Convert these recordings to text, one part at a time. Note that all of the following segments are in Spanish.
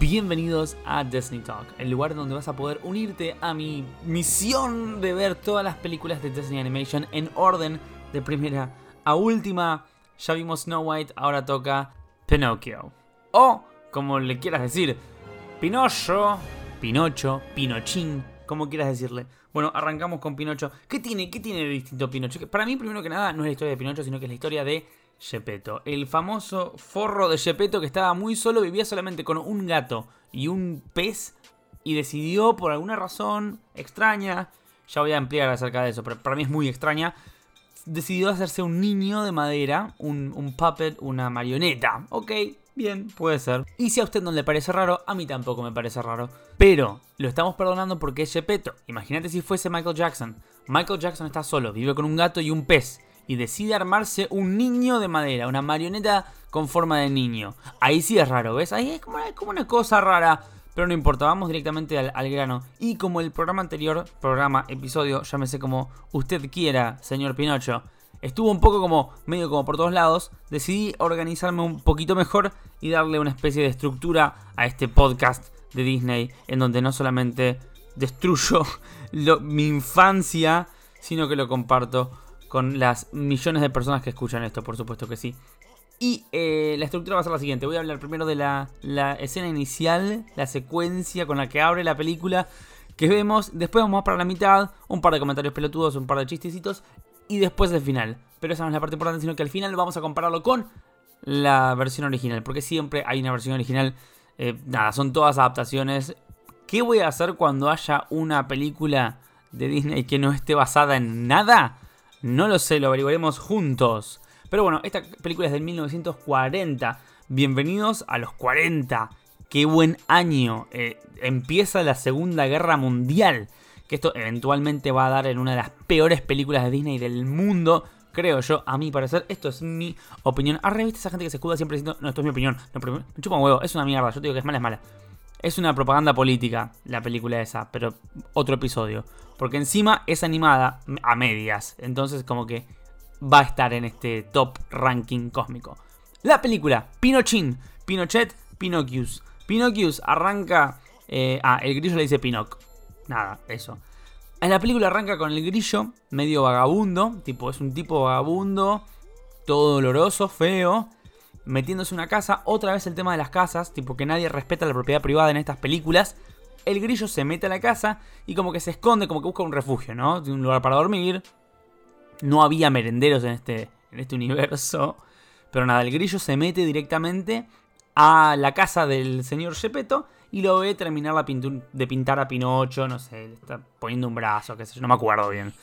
Bienvenidos a Disney Talk, el lugar donde vas a poder unirte a mi misión de ver todas las películas de Disney Animation en orden de primera a última. Ya vimos Snow White, ahora toca Pinocchio. O, como le quieras decir, Pinocho, Pinocho, Pinochín, como quieras decirle. Bueno, arrancamos con Pinocho. ¿Qué tiene, qué tiene de distinto Pinocho? Para mí, primero que nada, no es la historia de Pinocho, sino que es la historia de El famoso forro de Gepetto que estaba muy solo, vivía solamente con un gato y un pez y decidió por alguna razón extraña, ya voy a ampliar acerca de eso, pero para mí es muy extraña, decidió hacerse un niño de madera, un, un puppet, una marioneta. Ok, bien, puede ser. Y si a usted no le parece raro, a mí tampoco me parece raro. Pero lo estamos perdonando porque es Gepetto. Imagínate si fuese Michael Jackson. Michael Jackson está solo, vive con un gato y un pez y decide armarse un niño de madera, una marioneta con forma de niño. Ahí sí es raro, ¿ves? Ahí es como, una cosa rara. Pero no importa, vamos directamente al, grano. Y como el programa anterior, programa, episodio, llámese como usted quiera, señor Pinocho, estuvo un poco como medio como por todos lados, decidí organizarme un poquito mejor y darle una especie de estructura a este podcast de Disney, en donde no solamente destruyo mi infancia, sino que lo comparto con las millones de personas que escuchan esto, por supuesto que sí. Y eh, la estructura va a ser la siguiente. Voy a hablar primero de la, escena inicial, la secuencia con la que abre la película que vemos. Después vamos para la mitad, un par de comentarios pelotudos, un par de chistecitos. Y después el final. Pero esa no es la parte importante, sino que al final vamos a compararlo con la versión original. Porque siempre hay una versión original. Eh, nada, son todas adaptaciones. ¿Qué voy a hacer cuando haya una película de Disney que no esté basada en nada? No lo sé, lo averiguaremos juntos. Pero bueno, esta película es del 1940. Bienvenidos a los 40. Qué buen año. Eh, empieza la Segunda Guerra Mundial. Que esto eventualmente va a dar en una de las peores películas de Disney del mundo. Creo yo, a mi parecer. Esto es mi opinión. Ah, revista esa gente que se escuda siempre diciendo, no, esto es mi opinión. No, me chupa un huevo, es una mierda. Yo te digo que es mala, es mala. Es una propaganda política la película esa, pero otro episodio. Porque encima es animada a medias. Entonces como que va a estar en este top ranking cósmico. La película, Pinochin, Pinochet, Pinocchius. Pinocchius arranca... Eh, ah, el grillo le dice Pinoc. Nada, eso. La película arranca con el grillo, medio vagabundo. Tipo, es un tipo vagabundo, todo doloroso, feo metiéndose una casa. Otra vez el tema de las casas, tipo que nadie respeta la propiedad privada en estas películas. El grillo se mete a la casa y como que se esconde, como que busca un refugio, ¿no? Un lugar para dormir. No había merenderos en este, en este universo. Pero nada, el grillo se mete directamente a la casa del señor Gepetto y lo ve terminar la de pintar a Pinocho, no sé, le está poniendo un brazo, qué sé yo, no me acuerdo bien.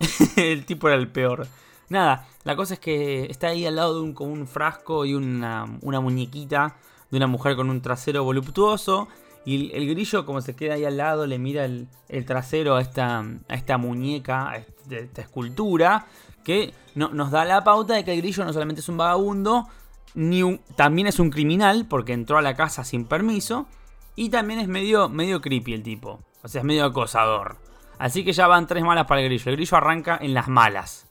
el tipo era el peor. Nada, la cosa es que está ahí al lado de un, un frasco y una, muñequita de una mujer con un trasero voluptuoso. Y el, grillo, como se queda ahí al lado, le mira el, trasero a esta, a esta muñeca, a este, esta escultura, que no, nos da la pauta de que el grillo no solamente es un vagabundo, ni también es un criminal, porque entró a la casa sin permiso, y también es medio, medio creepy el tipo, o sea, es medio acosador. Así que ya van tres malas para el grillo. El grillo arranca en las malas.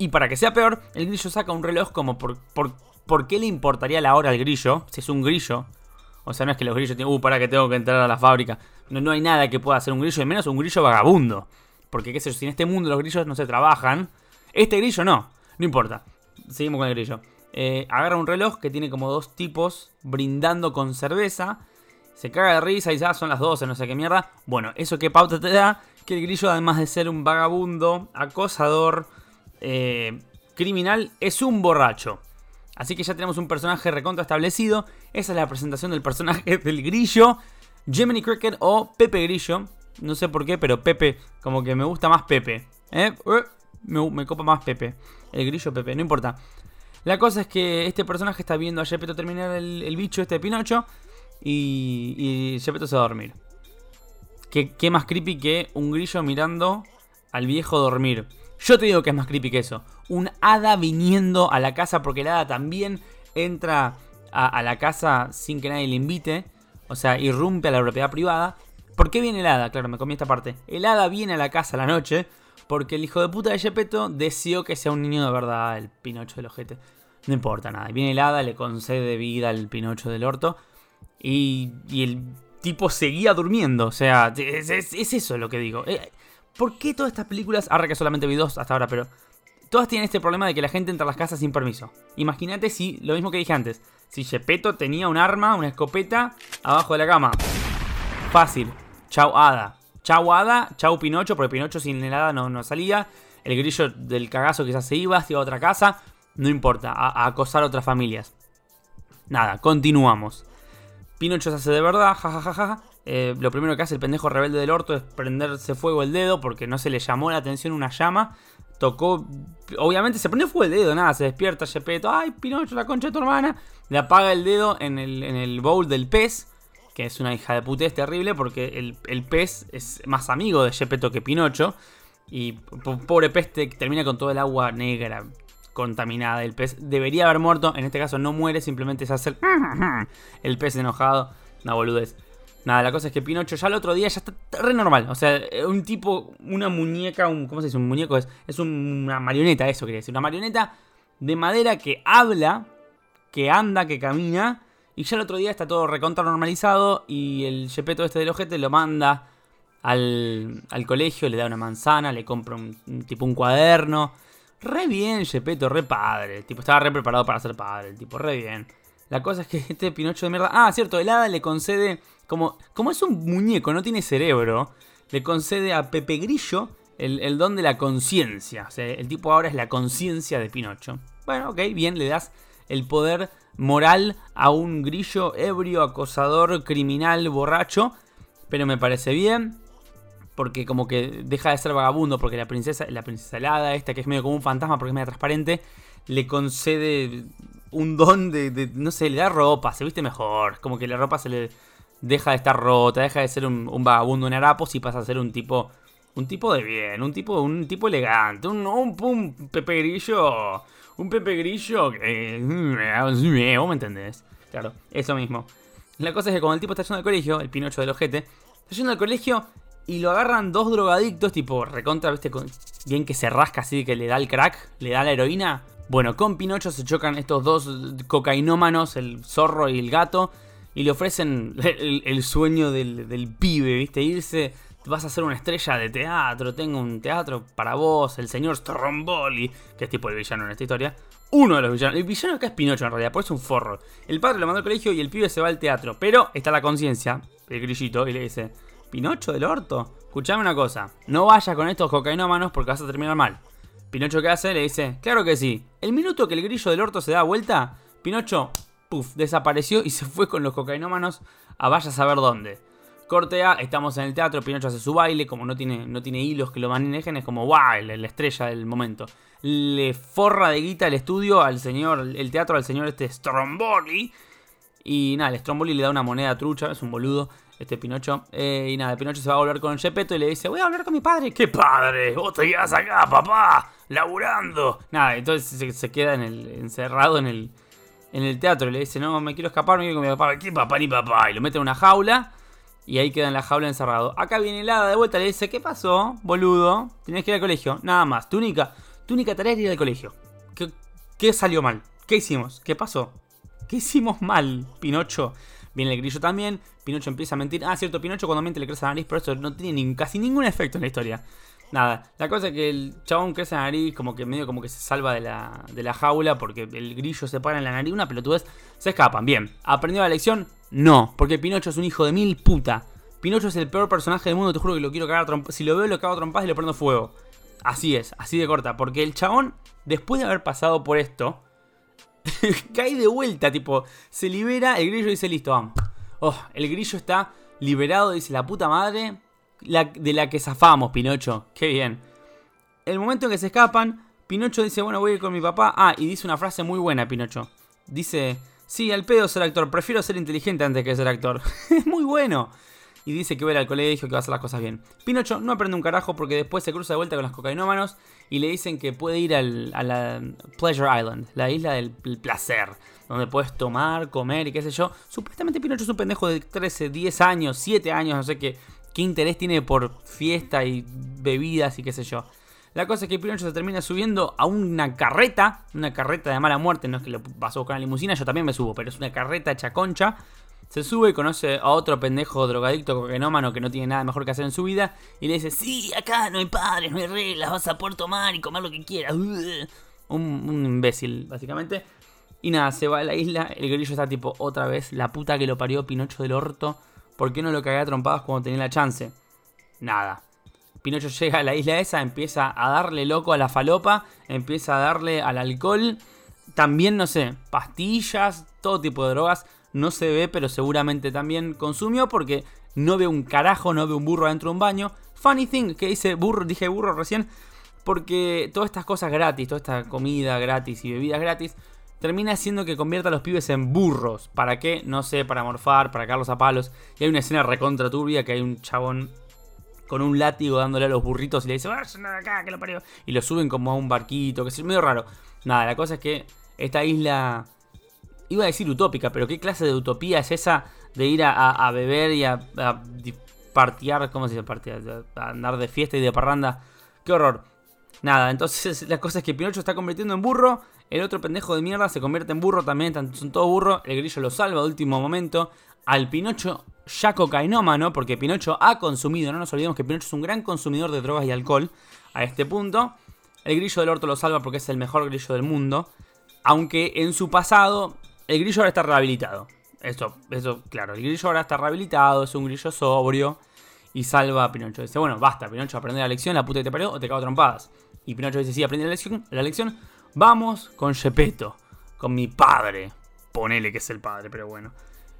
Y para que sea peor, el grillo saca un reloj como por, por, qué le importaría la hora al grillo, si es un grillo. O sea, no es que los grillos tienen, uh, para que tengo que entrar a la fábrica. No, no hay nada que pueda hacer un grillo, y menos un grillo vagabundo. Porque, qué sé yo, si en este mundo los grillos no se trabajan, este grillo no. No importa. Seguimos con el grillo. Eh, agarra un reloj que tiene como dos tipos brindando con cerveza. Se caga de risa y ya ah, son las 12, no sé qué mierda. Bueno, eso qué pauta te da que el grillo, además de ser un vagabundo, acosador, eh, criminal es un borracho. Así que ya tenemos un personaje recontra establecido. Esa es la presentación del personaje del grillo. Jiminy Cricket o Pepe Grillo. No sé por qué, pero Pepe, como que me gusta más Pepe. ¿eh? Me, copa más Pepe. El grillo Pepe, no importa. La cosa es que este personaje está viendo a Gepetto terminar el, bicho este de Pinocho. Y, y se va a dormir. ¿Qué, ¿Qué más creepy que un grillo mirando al viejo dormir? Yo te digo que es más creepy que eso. Un hada viniendo a la casa porque el hada también entra a, la casa sin que nadie le invite. O sea, irrumpe a la propiedad privada. ¿Por qué viene el hada? Claro, me comí esta parte. El hada viene a la casa a la noche porque el hijo de puta de Gepetto deseó que sea un niño de verdad, el Pinocho del ojete. No importa nada. Viene el hada, le concede vida al Pinocho del orto. Y, el tipo seguía durmiendo. O sea, es, eso lo que digo. Eh, ¿Por qué todas estas películas, ahora que solamente vi dos hasta ahora, pero todas tienen este problema de que la gente entra a las casas sin permiso? Imagínate si, lo mismo que dije antes, si Gepetto tenía un arma, una escopeta, abajo de la cama. Fácil. Chau Hada. Chau Hada, chau Pinocho, porque Pinocho sin el Hada no, no salía. El grillo del cagazo quizás se iba, se iba a otra casa. No importa, a, acosar a otras familias. Nada, continuamos. Pinocho se hace de verdad, jajajaja. Eh, lo primero que hace el pendejo rebelde del orto es prenderse fuego el dedo porque no se le llamó la atención una llama. Tocó. Obviamente se prendió fuego el dedo, nada, se despierta Gepetto. ¡Ay, Pinocho, la concha de tu hermana! Le apaga el dedo en el, en el bowl del pez. Que es una hija de puta, es terrible porque el, el pez es más amigo de Gepetto que Pinocho. Y pobre pez termina con todo el agua negra contaminada. El pez debería haber muerto. En este caso no muere, simplemente se hace el, pez enojado. Una boludez. Nada, la cosa es que Pinocho ya el otro día ya está re normal. O sea, un tipo, una muñeca, un, ¿cómo se dice? Un muñeco es, es una marioneta, eso quería decir. Una marioneta de madera que habla, que anda, que camina. Y ya el otro día está todo recontra normalizado. Y el chepeto este del ojete lo manda al, colegio, le da una manzana, le compra un, tipo un cuaderno. Re bien, Gepetto, re padre. tipo, estaba re preparado para ser padre. Tipo, re bien. La cosa es que este Pinocho de mierda. Ah, cierto, el hada le concede. Como, es un muñeco, no tiene cerebro. Le concede a Pepe Grillo el, don de la conciencia. El tipo ahora es la conciencia de Pinocho. Bueno, ok, bien, le das el poder moral a un grillo ebrio, acosador, criminal, borracho. Pero me parece bien porque como que deja de ser vagabundo, porque la princesa, la princesa helada, esta que es medio como un fantasma porque es medio transparente, le concede un don de, no sé, le da ropa, se viste mejor, como que la ropa se le deja de estar rota, deja de ser un, vagabundo en harapos y pasa a ser un tipo, un tipo de bien, un tipo, un tipo elegante, un, un, Pepe Grillo, un Pepe Grillo que, vos me entendés, claro, eso mismo. La cosa es que cuando el tipo está yendo al colegio, el pinocho del ojete, está yendo al colegio y lo agarran dos drogadictos, tipo recontra, viste, bien que se rasca así que le da el crack, le da la heroína. Bueno, con Pinocho se chocan estos dos cocainómanos, el zorro y el gato, y le ofrecen el, sueño del, pibe, viste, irse. Vas a ser una estrella de teatro, tengo un teatro para vos, el señor Stromboli, que es tipo el villano en esta historia. Uno de los villanos. El villano acá es Pinocho en realidad, por es un forro. El padre lo mandó al colegio y el pibe se va al teatro. Pero está la conciencia, el grillito, y le dice: Pinocho del orto. Escuchame una cosa, no vayas con estos cocainómanos porque vas a terminar mal. Pinocho, ¿qué hace? Le dice, claro que sí. El minuto que el grillo del orto se da vuelta, Pinocho, puff, desapareció y se fue con los cocainómanos a vaya a saber dónde. Cortea, estamos en el teatro, Pinocho hace su baile, como no tiene, no tiene hilos que lo manejen, es como, wow, la estrella del momento. Le forra de guita el estudio al señor, el teatro al señor este Stromboli. Y nada, el Stromboli le da una moneda trucha, es un boludo este Pinocho. Eh, y nada, Pinocho se va a volver con Gepetto y le dice, voy a hablar con mi padre. ¿Qué padre? Vos te quedas acá, papá, laburando. Nada, entonces se, queda en el, encerrado en el, en el teatro le dice, no, me quiero escapar, me quiero con mi papá. ¿Qué papá ni papá? Y lo mete en una jaula y ahí queda en la jaula encerrado. Acá viene el hada de vuelta, le dice, ¿qué pasó, boludo? Tienes que ir al colegio. Nada más, tu única, tu única tarea es ir al colegio. ¿Qué, ¿Qué salió mal? ¿Qué hicimos? ¿Qué pasó? ¿Qué hicimos mal, Pinocho? Viene el grillo también. Pinocho empieza a mentir. Ah, cierto, Pinocho cuando miente le crece la nariz, pero eso no tiene casi ningún efecto en la historia. Nada, la cosa es que el chabón crece la nariz, como que medio como que se salva de la, de la jaula porque el grillo se para en la nariz, una pelotudez, se escapan. Bien, ¿aprendió la lección? No, porque Pinocho es un hijo de mil puta. Pinocho es el peor personaje del mundo, te juro que lo quiero cagar a Si lo veo, lo cago a trompas y le prendo fuego. Así es, así de corta. Porque el chabón, después de haber pasado por esto, cae de vuelta, tipo, se libera, el grillo dice, listo, vamos. Oh, el grillo está liberado, dice la puta madre, de la que zafamos, Pinocho. Qué bien. El momento en que se escapan, Pinocho dice, bueno, voy a ir con mi papá. Ah, y dice una frase muy buena, Pinocho. Dice, sí, al pedo ser actor, prefiero ser inteligente antes que ser actor. es muy bueno y dice que va a ir al colegio, que va a hacer las cosas bien. Pinocho no aprende un carajo porque después se cruza de vuelta con los cocainómanos y le dicen que puede ir a la Pleasure Island, la isla del placer, donde puedes tomar, comer y qué sé yo. Supuestamente Pinocho es un pendejo de 13, 10 años, 7 años, no sé qué, qué interés tiene por fiesta y bebidas y qué sé yo. La cosa es que Pinocho se termina subiendo a una carreta, una carreta de mala muerte, no es que lo vas a buscar en la limusina, yo también me subo, pero es una carreta hecha concha Se sube y conoce a otro pendejo drogadicto cocainómano que no tiene nada mejor que hacer en su vida. Y le dice, sí, acá no hay padres, no hay reglas, vas a poder tomar y comer lo que quieras. Un, un imbécil, básicamente. Y nada, se va a la isla. El grillo está tipo, otra vez, la puta que lo parió Pinocho del orto. ¿Por qué no lo cagué a trompadas cuando tenía la chance? Nada. Pinocho llega a la isla esa, empieza a darle loco a la falopa, empieza a darle al alcohol. También, no sé, pastillas, todo tipo de drogas. No se ve, pero seguramente también consumió porque no ve un carajo, no ve un burro adentro de un baño. Funny thing, que dice burro, dije burro recién, porque todas estas cosas gratis, toda esta comida gratis y bebidas gratis, termina haciendo que convierta a los pibes en burros. ¿Para qué? No sé, para morfar, para cagarlos a palos. Y hay una escena recontra turbia que hay un chabón con un látigo dándole a los burritos y le dice, vayan acá, que lo parió. Y lo suben como a un barquito, que es medio raro. Nada, la cosa es que esta isla, iba a decir utópica, pero ¿qué clase de utopía es esa de ir a, beber y a, a ¿cómo se dice partear? A andar de fiesta y de parranda. Qué horror. Nada, entonces la cosa es que Pinocho está convirtiendo en burro. El otro pendejo de mierda se convierte en burro también, son todos burros. El grillo lo salva de último momento. Al Pinocho ya cocainómano, porque Pinocho ha consumido, no nos olvidemos que Pinocho es un gran consumidor de drogas y alcohol a este punto. El grillo del orto lo salva porque es el mejor grillo del mundo. Aunque en su pasado, el grillo ahora está rehabilitado. Eso, eso, claro, el grillo ahora está rehabilitado, es un grillo sobrio y salva a Pinocho. Dice, bueno, basta, Pinocho, aprende la lección, la puta que te parió o te cago trompadas. Y Pinocho dice, sí, aprende la lección, la lección. Vamos con Gepetto, con mi padre. Ponele que es el padre, pero bueno.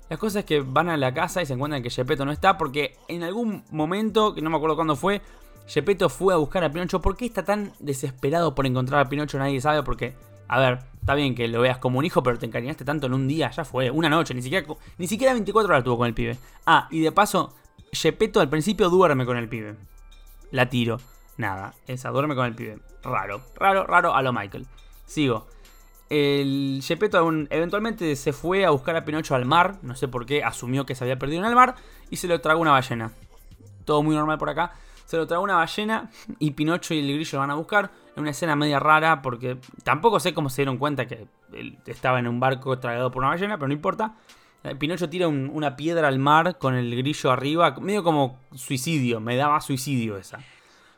La cosa es que van a la casa y se encuentran que Gepetto no está porque en algún momento, que no me acuerdo cuándo fue, Gepetto fue a buscar a Pinocho. ¿Por qué está tan desesperado por encontrar a Pinocho? Nadie sabe porque, a ver, está bien que lo veas como un hijo, pero te encariñaste tanto en un día, ya fue, una noche, ni siquiera, ni siquiera 24 horas tuvo con el pibe. Ah, y de paso, Gepetto al principio duerme con el pibe. La tiro. Nada, esa duerme con el pibe. Raro, raro, raro a lo Michael. Sigo. El Gepetto eventualmente se fue a buscar a Pinocho al mar. No sé por qué, asumió que se había perdido en el mar. Y se lo tragó una ballena. Todo muy normal por acá. Se lo tragó una ballena y Pinocho y el grillo lo van a buscar. En una escena media rara porque tampoco sé cómo se dieron cuenta que estaba en un barco tragado por una ballena, pero no importa. Eh, Pinocho tira una piedra al mar con el grillo arriba, medio como suicidio, me daba suicidio esa.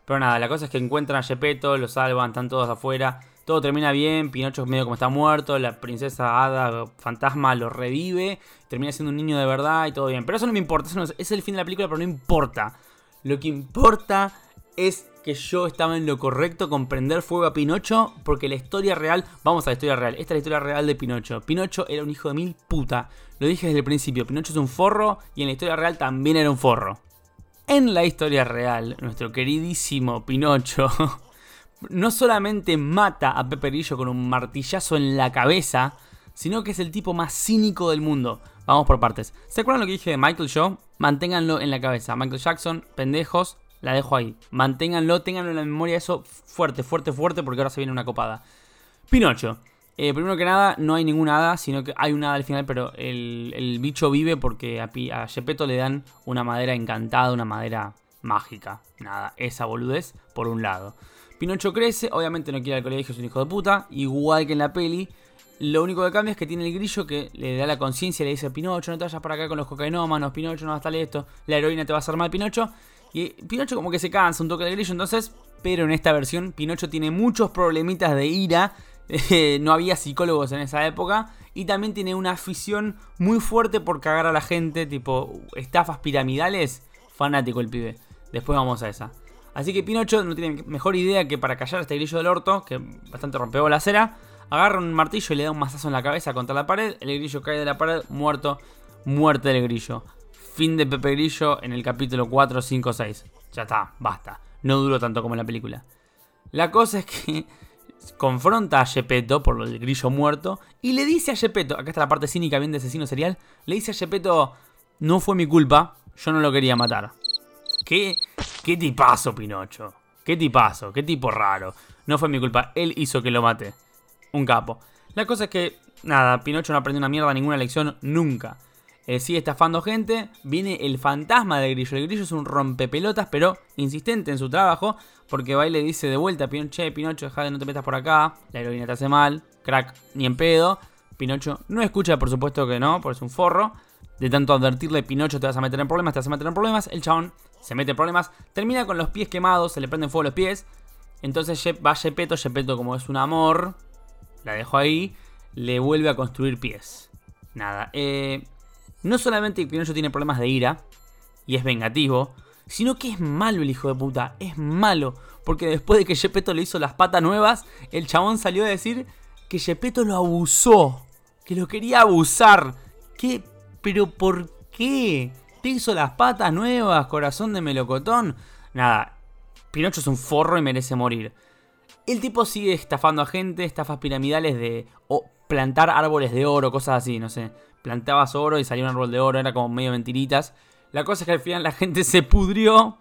Pero nada, la cosa es que encuentran a Gepetto, lo salvan, están todos afuera. Todo termina bien, Pinocho medio como está muerto, la princesa Hada fantasma lo revive, termina siendo un niño de verdad y todo bien. Pero eso no me importa, eso es, el fin de la película, pero no importa. Lo que importa es que yo estaba en lo correcto con prender fuego a Pinocho, porque la historia real, vamos a la historia real, esta es la historia real de Pinocho. Pinocho era un hijo de mil puta, lo dije desde el principio, Pinocho es un forro y en la historia real también era un forro. En la historia real, nuestro queridísimo Pinocho no solamente mata a Peperillo con un martillazo en la cabeza, sino que es el tipo más cínico del mundo. Vamos por partes. ¿Se acuerdan lo que dije de Michael Shaw? Manténganlo en la cabeza. Michael Jackson, pendejos, la dejo ahí. Manténganlo, ténganlo en la memoria eso fuerte, fuerte, fuerte, porque ahora se viene una copada. Pinocho. Eh, primero que nada, no hay ninguna hada, sino que hay una hada al final, pero el, bicho vive porque a, a le dan una madera encantada, una madera mágica. Nada, esa boludez por un lado. Pinocho crece, obviamente no quiere al colegio, es un hijo de puta, igual que en la peli. Lo único que cambia es que tiene el grillo que le da la conciencia, le dice, Pinocho, no te vayas para acá con los cocainómanos, Pinocho, no estar esto, la heroína te va a hacer mal, Pinocho. Y Pinocho como que se cansa un toque del grillo, entonces, pero en esta versión Pinocho tiene muchos problemitas de ira, no había psicólogos en esa época, y también tiene una afición muy fuerte por cagar a la gente, tipo estafas piramidales, fanático el pibe. Después vamos a esa. Así que Pinocho no tiene mejor idea que para callar a este grillo del orto, que bastante rompeó la acera, agarra un martillo y le da un mazazo en la cabeza contra la pared, el grillo cae de la pared, muerto, muerte del grillo. Fin de Pepe Grillo en el capítulo 4, 5, 6. Ya está, basta. No duró tanto como en la película. La cosa es que confronta a Gepetto por el grillo muerto y le dice a Gepetto, acá está la parte cínica bien de asesino serial, le dice a Gepetto, no fue mi culpa, yo no lo quería matar. ¿Qué? ¿Qué tipazo, Pinocho? ¿Qué tipazo? ¿Qué tipo raro? No fue mi culpa, él hizo que lo mate. Un capo. La cosa es que, nada, Pinocho no aprendió una mierda, ninguna lección, nunca. Eh, sigue estafando gente, viene el fantasma del grillo. El grillo es un rompepelotas, pero insistente en su trabajo, porque va y le dice de vuelta che, Pinocho, deja de no te metas por acá, la heroína te hace mal, crack, ni en pedo. Pinocho no escucha, por supuesto que no, porque es un forro. de tanto advertirle, Pinocho te vas a meter en problemas, te vas a meter en problemas, el chabón se mete en problemas, termina con los pies quemados, se le prenden fuego los pies, entonces va Gepetto, Gepetto como es un amor, la dejo ahí, le vuelve a construir pies. Nada, eh, no solamente Pinocho tiene problemas de ira y es vengativo, sino que es malo el hijo de puta, es malo, porque después de que Gepetto le hizo las patas nuevas, el chabón salió a decir que Gepetto lo abusó, que lo quería abusar. ¿Qué? ¿Pero por qué? ¿Te hizo las patas nuevas, corazón de melocotón? Nada, Pinocho es un forro y merece morir. El tipo sigue estafando a gente, estafas piramidales de o plantar árboles de oro, cosas así, no sé. Plantabas oro y salía un árbol de oro, era como medio mentiritas. La cosa es que al final la gente se pudrió,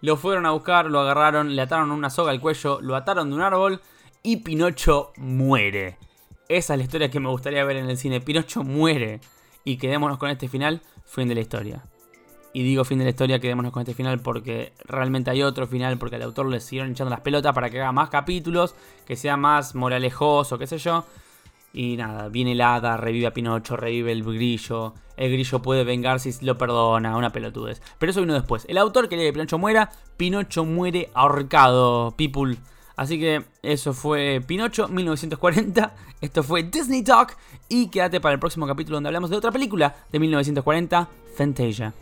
lo fueron a buscar, lo agarraron, le ataron una soga al cuello, lo ataron de un árbol y Pinocho muere. Esa es la historia que me gustaría ver en el cine. Pinocho muere. Y quedémonos con este final, fin de la historia. Y digo fin de la historia, quedémonos con este final porque realmente hay otro final, porque al autor le siguieron echando las pelotas para que haga más capítulos, que sea más moralejoso, qué sé yo. Y nada, viene el hada, revive a Pinocho, revive el grillo. El grillo puede vengarse si lo perdona, una pelotudez. Pero eso vino después. El autor quería que Pinocho muera, Pinocho muere ahorcado, people. Así que eso fue Pinocho 1940. Esto fue Disney Talk. Y quédate para el próximo capítulo donde hablamos de otra película de 1940, Fantasia.